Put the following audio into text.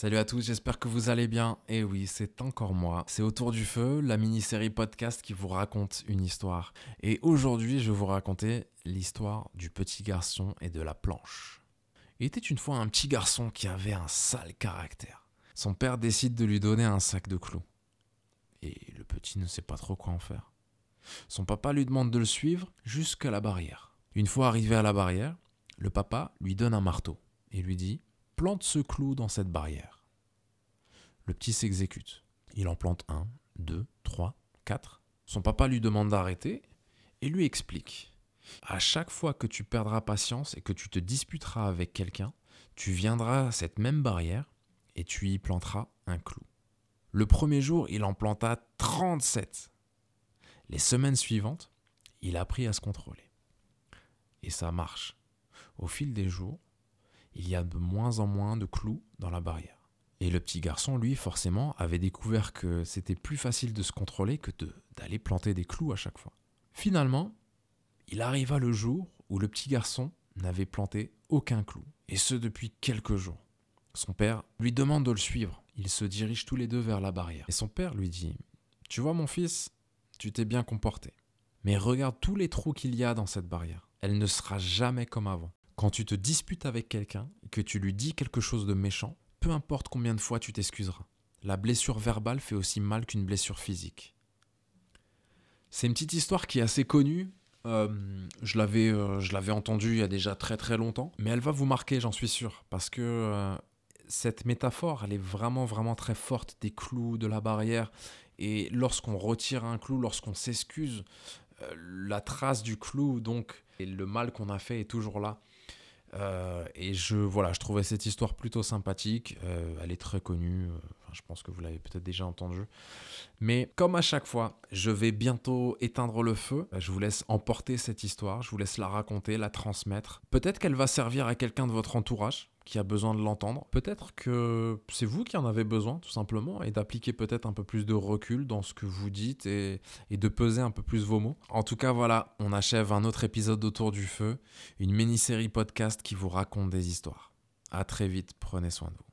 Salut à tous, j'espère que vous allez bien. Et oui, c'est encore moi. C'est Autour du Feu, la mini-série podcast qui vous raconte une histoire. Et aujourd'hui, je vais vous raconter l'histoire du petit garçon et de la planche. Il était une fois un petit garçon qui avait un sale caractère. Son père décide de lui donner un sac de clous. Et le petit ne sait pas trop quoi en faire. Son papa lui demande de le suivre jusqu'à la barrière. Une fois arrivé à la barrière, le papa lui donne un marteau et lui dit plante ce clou dans cette barrière. Le petit s'exécute. Il en plante un, deux, trois, quatre. Son papa lui demande d'arrêter et lui explique. À chaque fois que tu perdras patience et que tu te disputeras avec quelqu'un, tu viendras à cette même barrière et tu y planteras un clou. Le premier jour, il en planta 37. Les semaines suivantes, il apprit à se contrôler. Et ça marche. Au fil des jours, il y a de moins en moins de clous dans la barrière. Et le petit garçon, lui, forcément, avait découvert que c'était plus facile de se contrôler que d'aller planter des clous à chaque fois. Finalement, il arriva le jour où le petit garçon n'avait planté aucun clou, et ce depuis quelques jours. Son père lui demande de le suivre. Ils se dirigent tous les deux vers la barrière. Et son père lui dit Tu vois, mon fils, tu t'es bien comporté. Mais regarde tous les trous qu'il y a dans cette barrière. Elle ne sera jamais comme avant. Quand tu te disputes avec quelqu'un, que tu lui dis quelque chose de méchant, peu importe combien de fois tu t'excuseras. La blessure verbale fait aussi mal qu'une blessure physique. C'est une petite histoire qui est assez connue. Euh, je l'avais, euh, je l'avais entendue il y a déjà très très longtemps, mais elle va vous marquer, j'en suis sûr, parce que euh, cette métaphore, elle est vraiment vraiment très forte des clous de la barrière. Et lorsqu'on retire un clou, lorsqu'on s'excuse, la trace du clou, donc, et le mal qu'on a fait est toujours là. Euh, et je, voilà, je trouvais cette histoire plutôt sympathique. Euh, elle est très connue. Euh, je pense que vous l'avez peut-être déjà entendue. Mais comme à chaque fois, je vais bientôt éteindre le feu. Je vous laisse emporter cette histoire. Je vous laisse la raconter, la transmettre. Peut-être qu'elle va servir à quelqu'un de votre entourage qui a besoin de l'entendre. Peut-être que c'est vous qui en avez besoin, tout simplement, et d'appliquer peut-être un peu plus de recul dans ce que vous dites et, de peser un peu plus vos mots. En tout cas, voilà, on achève un autre épisode d'Autour du Feu, une mini-série podcast qui vous raconte des histoires. À très vite, prenez soin de vous.